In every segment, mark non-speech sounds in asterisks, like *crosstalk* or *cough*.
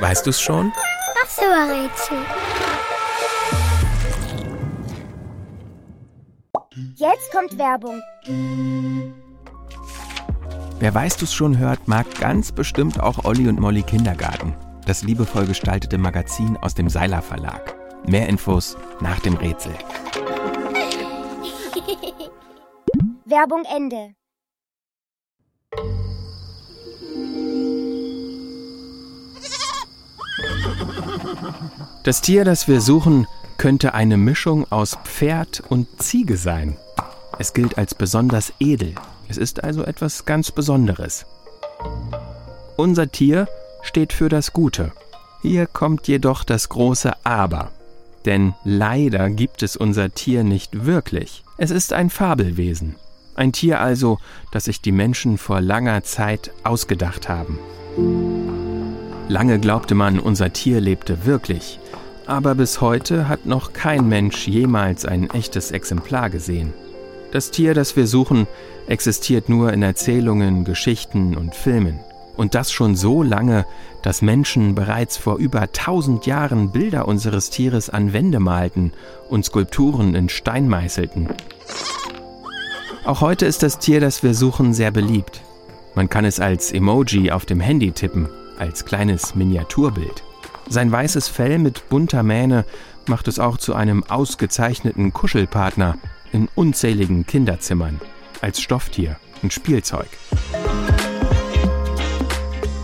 Weißt du's schon? Ach so, Rätsel. Jetzt kommt Werbung. Wer Weißt du's schon hört, mag ganz bestimmt auch Olli und Molly Kindergarten. Das liebevoll gestaltete Magazin aus dem Seiler Verlag. Mehr Infos nach dem Rätsel. *laughs* Werbung Ende. Das Tier, das wir suchen, könnte eine Mischung aus Pferd und Ziege sein. Es gilt als besonders edel. Es ist also etwas ganz Besonderes. Unser Tier steht für das Gute. Hier kommt jedoch das große Aber. Denn leider gibt es unser Tier nicht wirklich. Es ist ein Fabelwesen. Ein Tier also, das sich die Menschen vor langer Zeit ausgedacht haben. Lange glaubte man, unser Tier lebte wirklich, aber bis heute hat noch kein Mensch jemals ein echtes Exemplar gesehen. Das Tier, das wir suchen, existiert nur in Erzählungen, Geschichten und Filmen. Und das schon so lange, dass Menschen bereits vor über tausend Jahren Bilder unseres Tieres an Wände malten und Skulpturen in Stein meißelten. Auch heute ist das Tier, das wir suchen, sehr beliebt. Man kann es als Emoji auf dem Handy tippen als kleines Miniaturbild. Sein weißes Fell mit bunter Mähne macht es auch zu einem ausgezeichneten Kuschelpartner in unzähligen Kinderzimmern, als Stofftier und Spielzeug.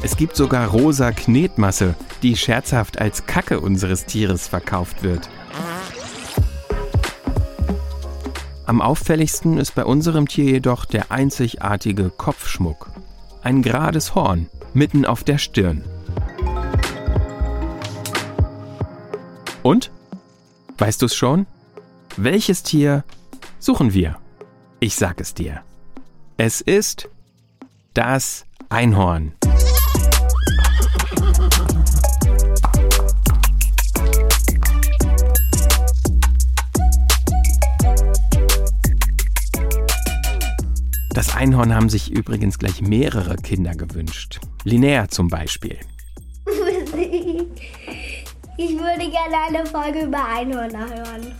Es gibt sogar rosa Knetmasse, die scherzhaft als Kacke unseres Tieres verkauft wird. Am auffälligsten ist bei unserem Tier jedoch der einzigartige Kopfschmuck. Ein gerades Horn, mitten auf der Stirn. Und? Weißt du es schon? Welches Tier suchen wir? Ich sag es dir. Es ist das Einhorn. Einhorn haben sich übrigens gleich mehrere Kinder gewünscht. Linnea zum Beispiel. *laughs* Ich würde gerne eine Folge über Einhörner hören.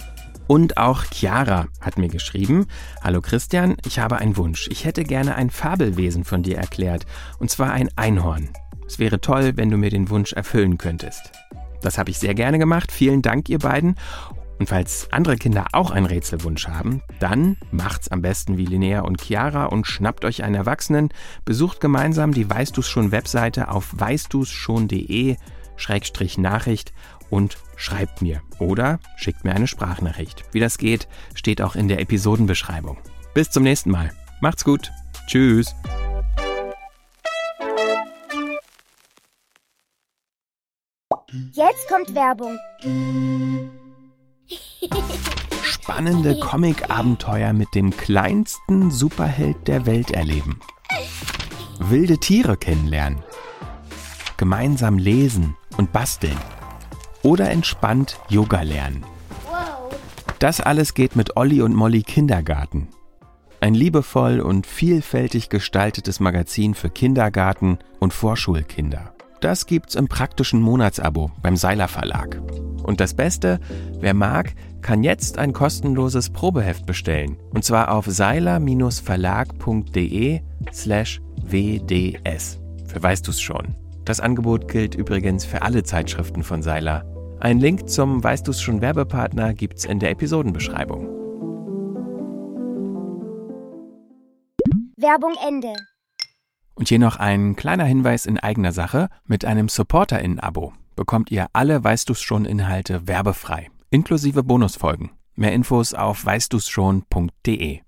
Und auch Chiara hat mir geschrieben, Hallo Christian, ich habe einen Wunsch. Ich hätte gerne ein Fabelwesen von dir erklärt, und zwar ein Einhorn. Es wäre toll, wenn du mir den Wunsch erfüllen könntest. Das habe ich sehr gerne gemacht. Vielen Dank, ihr beiden. Und falls andere Kinder auch einen Rätselwunsch haben, dann macht's am besten wie Linnea und Chiara und schnappt euch einen Erwachsenen, besucht gemeinsam die Weißt du's schon Webseite auf weißdu's schon.de Schrägstrich Nachricht und schreibt mir oder schickt mir eine Sprachnachricht. Wie das geht, steht auch in der Episodenbeschreibung. Bis zum nächsten Mal. Macht's gut. Tschüss. Jetzt kommt Werbung. Spannende Comic-Abenteuer mit dem kleinsten Superheld der Welt erleben. Wilde Tiere kennenlernen. Gemeinsam lesen und basteln. Oder entspannt Yoga lernen. Das alles geht mit Olli und Molly Kindergarten. Ein liebevoll und vielfältig gestaltetes Magazin für Kindergarten und Vorschulkinder. Das gibt's im praktischen Monatsabo beim Seiler Verlag. Und das Beste, wer mag, kann jetzt ein kostenloses Probeheft bestellen. Und zwar auf seiler-verlag.de slash wds. Für weißt du's schon. Das Angebot gilt übrigens für alle Zeitschriften von Seiler. Ein Link zum Weißt du's schon Werbepartner gibt's in der Episodenbeschreibung. Werbung Ende. Und hier noch ein kleiner Hinweis in eigener Sache. Mit einem SupporterInnen-Abo bekommt ihr alle Weißt du's schon Inhalte werbefrei, inklusive Bonusfolgen. Mehr Infos auf weißdu's schon.de.